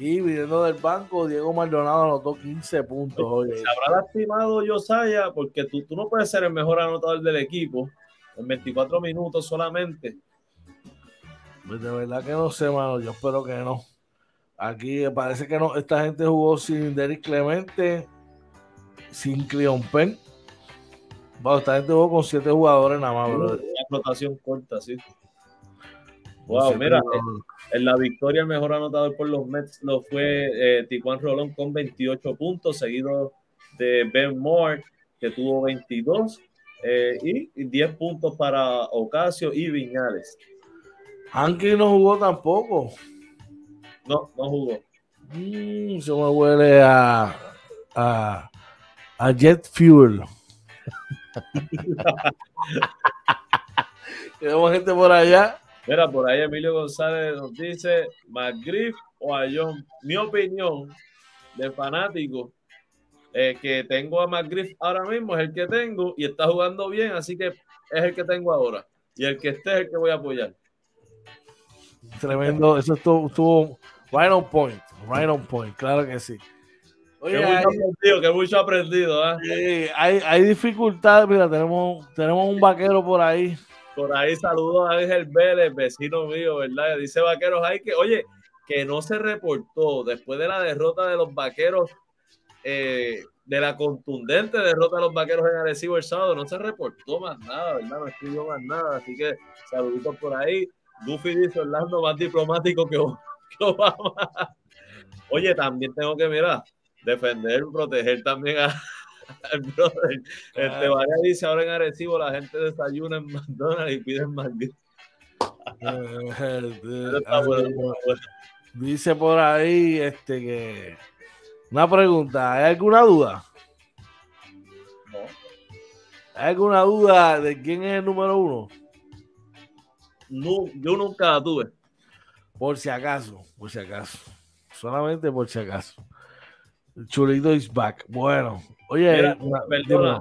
Y viniendo del banco, Diego Maldonado anotó 15 puntos. Oye. Se habrá lastimado Josiah porque tú, tú no puedes ser el mejor anotador del equipo en 24 minutos solamente. Pues de verdad que no sé, mano. Yo espero que no. Aquí parece que no. Esta gente jugó sin Derek Clemente, sin Cleon Penn. Bueno, esta gente jugó con siete jugadores nada más, bro. Una explotación corta, sí. Wow, mira, en la victoria el mejor anotador por los Mets lo fue eh, Tijuan Rolón con 28 puntos, seguido de Ben Moore, que tuvo 22, eh, y 10 puntos para Ocasio y Viñales. Anki no jugó tampoco. No, no jugó. Mm, eso me huele a, a, a Jet Fuel. [LAUGHS] [LAUGHS] Tenemos gente por allá Mira, por ahí Emilio González nos dice McGriff o a John. Mi opinión de fanático eh, que tengo a McGriff ahora mismo es el que tengo y está jugando bien, así que es el que tengo ahora. Y el que esté es el que voy a apoyar. Tremendo, eso estuvo, right on point, right on point, claro que sí. Oye, que mucho aprendido, que mucho aprendido. ¿eh? hay, hay dificultades, mira, tenemos, tenemos un vaquero por ahí por ahí saludos a Ángel Vélez, vecino mío, ¿verdad? Dice Vaqueros hay que, oye, que no se reportó después de la derrota de los Vaqueros, eh, de la contundente derrota de los Vaqueros en Arecibo el sábado, no se reportó más nada, ¿verdad? No escribió más nada, así que saluditos por ahí. Duffy dice Orlando más diplomático que, [LAUGHS] Obama. Oye, también tengo que, mirar, defender, proteger también a, [LAUGHS] brother. Este Vaya dice ahora en Arecibo la gente desayuna en McDonald's y piden McDonald's. Dice por ahí este que una pregunta, ¿hay alguna duda? No. ¿Hay alguna duda de quién es el número uno? No, yo nunca la tuve. Por si acaso, por si acaso. Solamente por si acaso. Chulito is back. Bueno, Oye, perdona,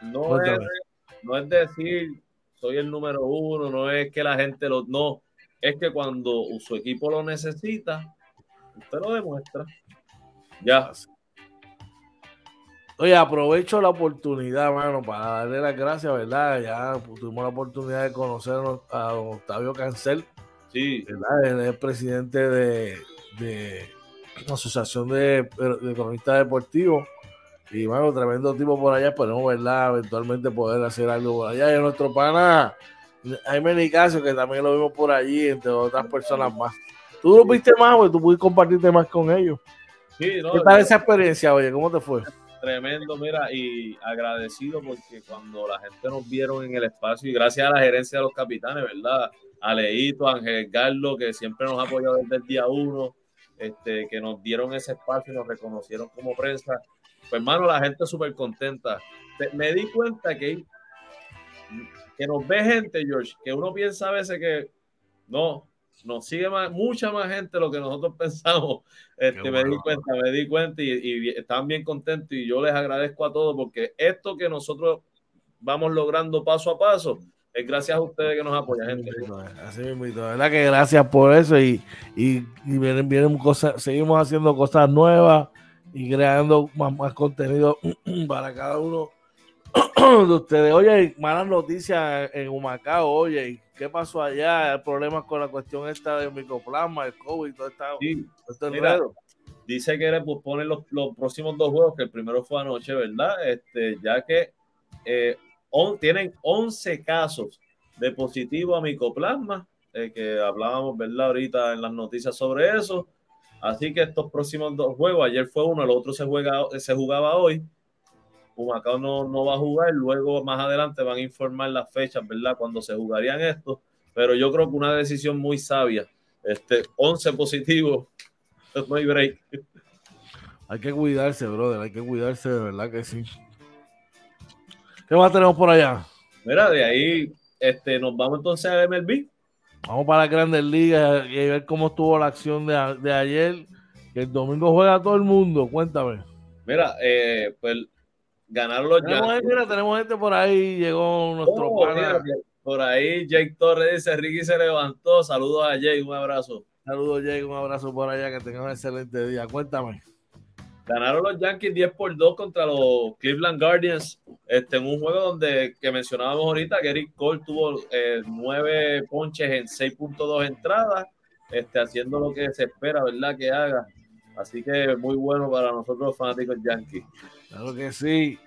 no, es, no es decir soy el número uno, no es que la gente lo. No, es que cuando su equipo lo necesita, usted lo demuestra. Ya. Oye, aprovecho la oportunidad, mano, para darle las gracias, ¿verdad? Ya tuvimos la oportunidad de conocer a don Octavio Cancel. Sí. ¿verdad? Él es presidente de, de la Asociación de, de Cronistas Deportivos Y bueno, tremendo tipo por allá, esperemos, ¿verdad? Eventualmente poder hacer algo por allá. Y nuestro pana Jaime Nicasio, que también lo vimos por allí, entre otras personas más. Tú lo viste más, güey, tú pudiste compartirte más con ellos. Sí, no, ¿Qué tal esa experiencia, oye? ¿Cómo te fue? Tremendo, mira, y agradecido porque cuando la gente nos vieron en el espacio, y gracias a la gerencia de los capitanes, ¿verdad? A Leito, a Ángel Carlos, que siempre nos ha apoyado desde el día uno, este, que nos dieron ese espacio y nos reconocieron como prensa. Pues, hermano, la gente súper contenta. Me di cuenta que, que nos ve gente, George, que uno piensa a veces que no, nos sigue más, mucha más gente de lo que nosotros [LAUGHS] pensamos. Este, me di cuenta, me di cuenta y, y, están bien contentos y yo les agradezco a todos porque esto que nosotros vamos logrando paso a paso es gracias a ustedes que nos apoyan, gente. Así mismo, verdad que gracias por eso y, y, y vienen, vienen cosas, seguimos haciendo cosas nuevas y creando más, más contenido [CLEARS THROAT] para cada uno [CLEARS THROAT] de ustedes. Oye, malas noticias en Humacao, oye, ¿qué pasó allá? Problemas con la cuestión esta del micoplasma, el COVID, todo esta, sí, Dice que pues, ponen los, los, próximos dos juegos, que el primero fue anoche, ¿verdad? Este, ya que eh, tienen 11 casos de positivo a micoplasma, eh, que hablábamos, ¿verdad? Ahorita en las noticias sobre eso. Así que estos próximos dos juegos, ayer fue uno, el otro se, juega, se jugaba hoy Humacao no, no va a jugar, luego más adelante van a informar las fechas, ¿verdad? Cuando se jugarían estos, pero yo creo que una decisión muy sabia, este 11 positivos, [LAUGHS] no hay break. Hay que cuidarse, brother, hay que cuidarse, de verdad que sí. ¿Qué más tenemos por allá? Mira, de ahí este, nos vamos entonces a MLB. Vamos para las grandes ligas y ver cómo estuvo la acción de, de ayer. Que el domingo juega todo el mundo, cuéntame. Mira, eh, pues Ganaron los tenemos Gente, tenemos gente por ahí, llegó nuestro oh, por ahí Jake Torres dice, Ricky se levantó. Saludos a Jake, un abrazo. Saludos Jake, un abrazo por allá, que tengan un excelente día. Cuéntame. Ganaron los Yankees 10 por 2 contra los Cleveland Guardians este, en un juego donde que mencionábamos ahorita que Eric Cole tuvo eh, 9 ponches en 6.2 entradas, este, haciendo lo que se espera, ¿verdad? Que haga. Así que muy bueno para nosotros fanáticos Yankees. Claro que sí.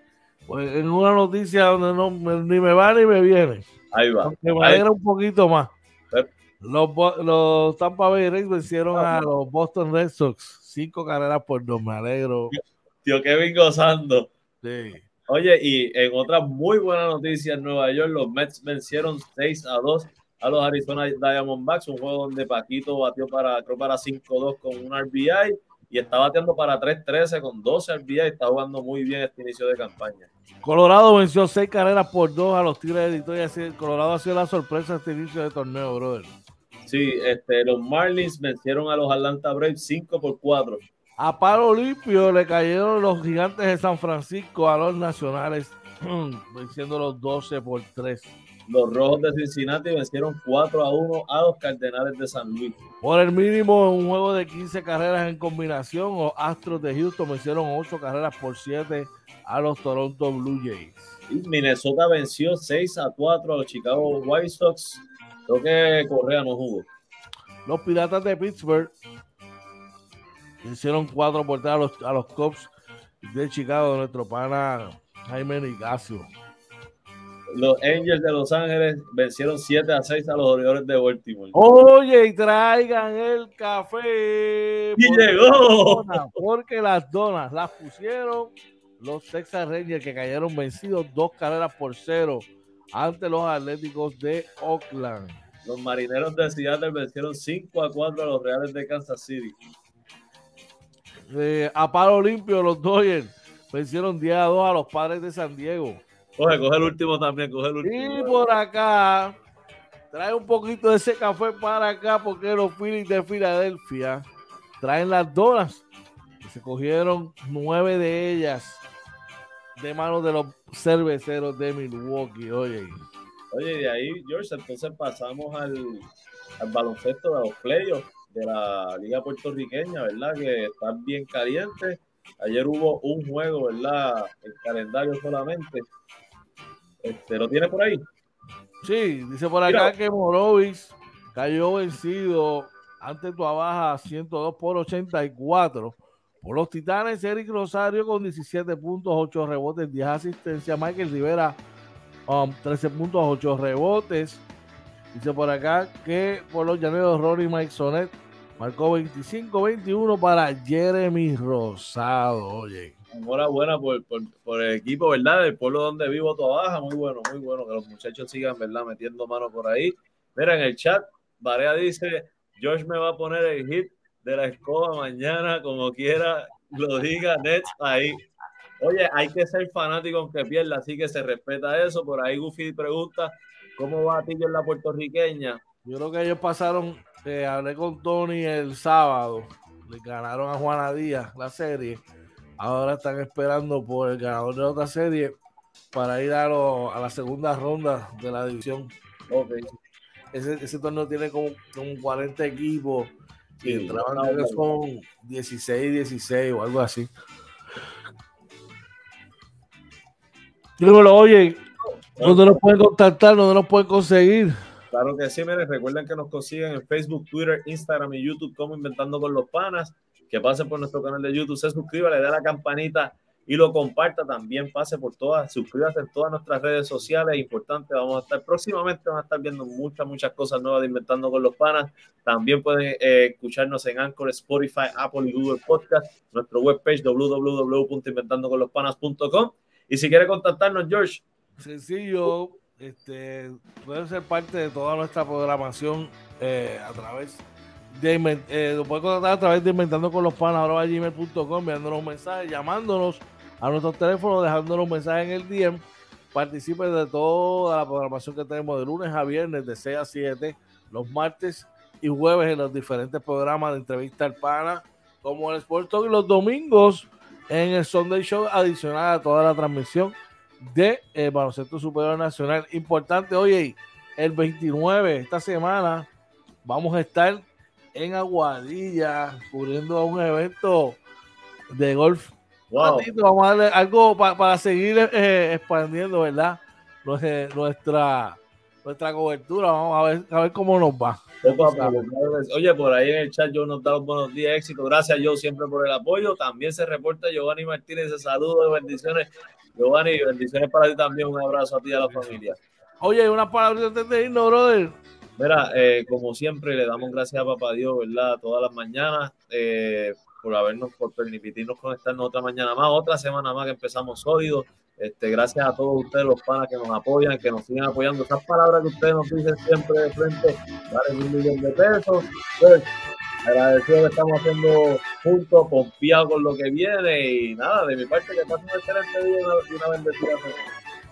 Pues en una noticia donde no ni me va ni me viene. Ahí va. Me alegra un poquito más. Los, los, Tampa Bay Rays vencieron a los Boston Red Sox. Cinco carreras por dos. Me alegro. Tío Kevin gozando. Sí. Oye, y en otra muy buena noticia en Nueva York, los Mets vencieron 6 a 2 a los Arizona Diamondbacks, un juego donde Paquito batió para, creo para 5-2 con un RBI y está bateando para 3-13 con 12 al día y está jugando muy bien este inicio de campaña. Colorado venció 6 carreras por 2 a los Tigres de Detroit. Colorado ha sido la sorpresa este inicio de torneo, brother. Sí, este, los Marlins vencieron a los Atlanta Braves 5 por 4. A palo limpio le cayeron los gigantes de San Francisco a los nacionales, [CLEARS THROAT] venciendo los 12 por 3. Los Rojos de Cincinnati vencieron 4 a 1 a los Cardenales de San Luis. Por el mínimo, un juego de 15 carreras en combinación, los Astros de Houston vencieron 8 carreras por 7 a los Toronto Blue Jays. Y Minnesota venció 6 a 4 a los Chicago White Sox. Creo que Correa no jugó. Los Piratas de Pittsburgh vencieron 4 por 3 a los, a los Cubs de Chicago, nuestro pana Jaime Nicasio. Los Angels de Los Ángeles vencieron 7 a 6 a los Orioles de Baltimore. Oye, y traigan el café. Y llegó. porque las donas las pusieron los Texas Rangers que cayeron vencidos dos carreras por cero ante los Atléticos de Oakland. Los Marineros de Seattle vencieron 5 a 4 a los Reales de Kansas City. Eh, a palo limpio, los Dodgers vencieron 10 a 2 a los Padres de San Diego. Coge, coge el último también, coge el último. Y por acá, trae un poquito de ese café para acá porque los Phillies de Filadelfia traen las donas. se cogieron nueve de ellas de manos de los cerveceros de Milwaukee. Oye. Oye, de ahí, George, entonces pasamos al, al baloncesto de los playoffs de la Liga Puertorriqueña, ¿verdad? Que están bien calientes. Ayer hubo un juego, ¿verdad? El calendario solamente. Este, ¿Lo tiene por ahí? Sí, dice por acá que Morovis cayó vencido ante tu baja 102 por 84 Por los Titanes, Eric Rosario con 17 puntos, 8 rebotes, 10 asistencias. Michael Rivera, 13 um, puntos, 8 rebotes. Dice por acá que por los llaneros Rory Mike Sonet marcó 25-21 para Jeremy Rosado. Oye. Enhorabuena por, por, por, el equipo, ¿verdad? Del pueblo donde vivo, toda baja. Muy bueno, muy bueno que los muchachos sigan, ¿verdad? Metiendo mano por ahí. Mira, en el chat, Varea dice: George me va a poner el hit de la escoba mañana, como quiera lo diga Nets ahí. Oye, hay que ser fanático aunque pierda, así que se respeta eso. Por ahí Goofy pregunta, ¿cómo va a ti en la puertorriqueña? Yo creo que ellos pasaron, eh, hablé con Tony el sábado, le ganaron a Juana Díaz la serie. Ahora están esperando por el ganador de otra serie para ir a, a la segunda ronda de la división. Okay. Ese, ese torneo tiene como, como 40 equipos y entraban que son 16, 16 o algo así. Dímelo, oye, ¿dónde nos pueden contactar? ¿Dónde nos pueden conseguir? Claro que sí, miren, recuerden que nos consiguen en Facebook, Twitter, Instagram y YouTube como Inventando con los Panas. Que pasen por nuestro canal de YouTube, se suscriba, le da la campanita y lo comparta también, pase por todas, suscríbase en todas nuestras redes sociales, importante, vamos a estar próximamente, van a estar viendo muchas, muchas cosas nuevas de Inventando con los Panas, también pueden eh, escucharnos en Anchor, Spotify, Apple y Google Podcast, nuestro webpage www.inventandoconlospanas.com y si quiere contactarnos, George. Sencillo, este, pueden ser parte de toda nuestra programación eh, a través de, eh, lo puede contactar a través de inventando con los panas, gmail.com, enviándonos un mensaje, llamándonos a nuestros teléfonos, dejándonos un mensaje en el DM. Participe de toda la programación que tenemos de lunes a viernes, de 6 a 7, los martes y jueves en los diferentes programas de entrevista al pana, como el Sport Talk, y los domingos en el Sunday Show, adicional a toda la transmisión de el Baloncesto Superior Nacional. Importante, oye, el 29, esta semana, vamos a estar en Aguadilla cubriendo un evento de golf Vamos a darle algo para seguir eh, expandiendo, ¿verdad? Nuestra, nuestra cobertura. Vamos a ver, a ver cómo nos va. Oye, por ahí en el chat yo nos da los buenos días, éxito. Gracias, yo siempre por el apoyo. También se reporta Giovanni Martínez, saludos, bendiciones. Giovanni, bendiciones para ti también. Un abrazo a ti y a la familia. Oye, una palabra antes de irnos, brother. Mira, eh, como siempre, le damos gracias a Papá Dios, ¿verdad? Todas las mañanas. Eh, por habernos, por permitirnos conectarnos otra mañana más, otra semana más que empezamos sólidos. Este, gracias a todos ustedes, los panas que nos apoyan, que nos siguen apoyando. Esas palabras que ustedes nos dicen siempre de frente, valen un millón de pesos. Pues, agradecido que estamos haciendo juntos, confiado con lo que viene y nada, de mi parte, que pasen un excelente día y una, bendecida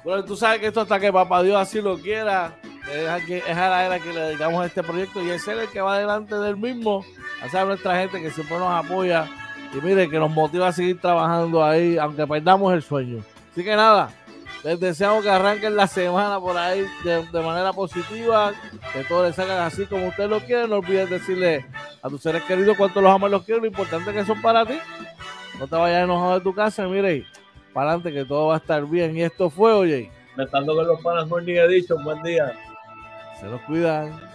Bueno, tú sabes que esto hasta que Papá Dios así lo quiera, es a, la era que le dedicamos a este proyecto y es él el que va delante del mismo a nuestra gente que siempre nos apoya y mire, que nos motiva a seguir trabajando ahí, aunque perdamos el sueño. Así que nada, les deseamos que arranquen la semana por ahí de, manera positiva, que todo les salga así como ustedes lo quieren. No olvides decirle a tus seres queridos cuánto los amas los quiero, lo importante que son para ti. No te vayas enojado de tu casa, mire, para adelante que todo va a estar bien. Y esto fue, oye. Estando con los panas Morning Edition, buen día. Se los cuidan.